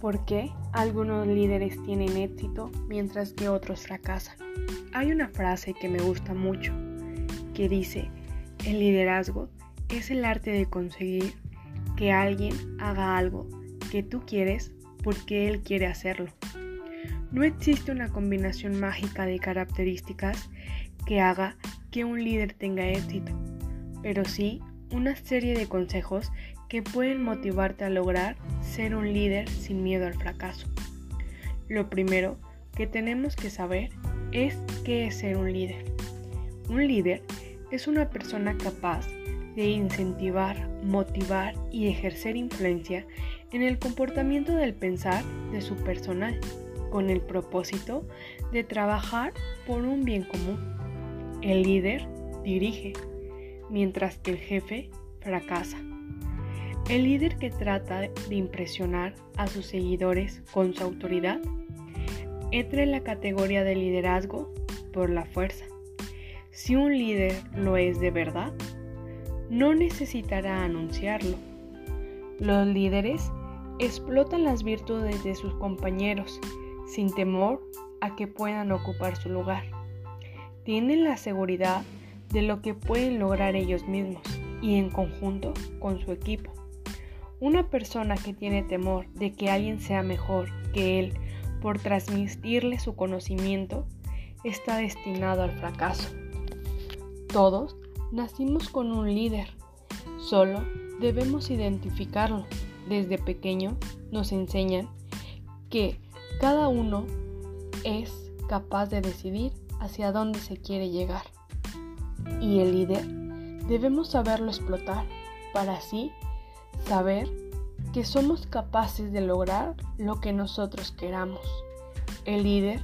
¿Por qué algunos líderes tienen éxito mientras que otros fracasan? Hay una frase que me gusta mucho que dice, el liderazgo es el arte de conseguir que alguien haga algo que tú quieres porque él quiere hacerlo. No existe una combinación mágica de características que haga que un líder tenga éxito, pero sí una serie de consejos que pueden motivarte a lograr ser un líder sin miedo al fracaso. Lo primero que tenemos que saber es qué es ser un líder. Un líder es una persona capaz de incentivar, motivar y ejercer influencia en el comportamiento del pensar de su personal, con el propósito de trabajar por un bien común. El líder dirige, mientras que el jefe fracasa. El líder que trata de impresionar a sus seguidores con su autoridad entra en la categoría de liderazgo por la fuerza. Si un líder lo es de verdad, no necesitará anunciarlo. Los líderes explotan las virtudes de sus compañeros sin temor a que puedan ocupar su lugar. Tienen la seguridad de lo que pueden lograr ellos mismos y en conjunto con su equipo. Una persona que tiene temor de que alguien sea mejor que él por transmitirle su conocimiento está destinado al fracaso. Todos nacimos con un líder, solo debemos identificarlo. Desde pequeño nos enseñan que cada uno es capaz de decidir hacia dónde se quiere llegar. Y el líder debemos saberlo explotar para así saber que somos capaces de lograr lo que nosotros queramos. El líder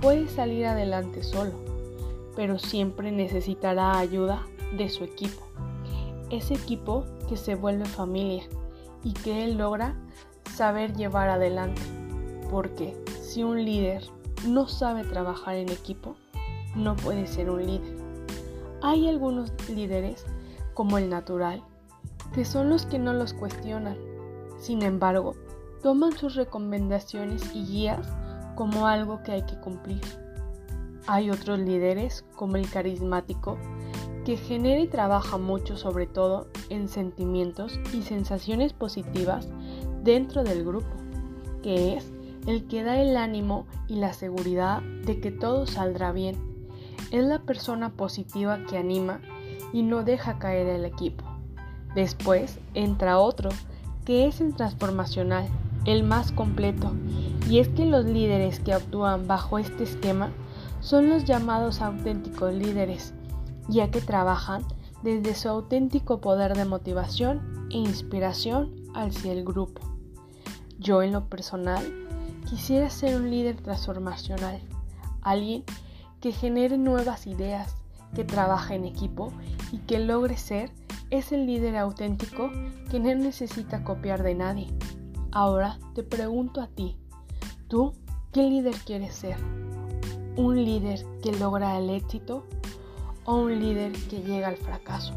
puede salir adelante solo, pero siempre necesitará ayuda de su equipo. Ese equipo que se vuelve familia y que él logra saber llevar adelante. Porque si un líder no sabe trabajar en equipo, no puede ser un líder. Hay algunos líderes, como el natural, que son los que no los cuestionan. Sin embargo, toman sus recomendaciones y guías como algo que hay que cumplir. Hay otros líderes, como el carismático, que genera y trabaja mucho sobre todo en sentimientos y sensaciones positivas dentro del grupo, que es el que da el ánimo y la seguridad de que todo saldrá bien. Es la persona positiva que anima y no deja caer el equipo. Después entra otro, que es el transformacional, el más completo, y es que los líderes que actúan bajo este esquema son los llamados auténticos líderes, ya que trabajan desde su auténtico poder de motivación e inspiración hacia el grupo. Yo en lo personal quisiera ser un líder transformacional, alguien que genere nuevas ideas, que trabaje en equipo y que logre ser es el líder auténtico que no necesita copiar de nadie. Ahora te pregunto a ti, ¿tú qué líder quieres ser? ¿Un líder que logra el éxito o un líder que llega al fracaso?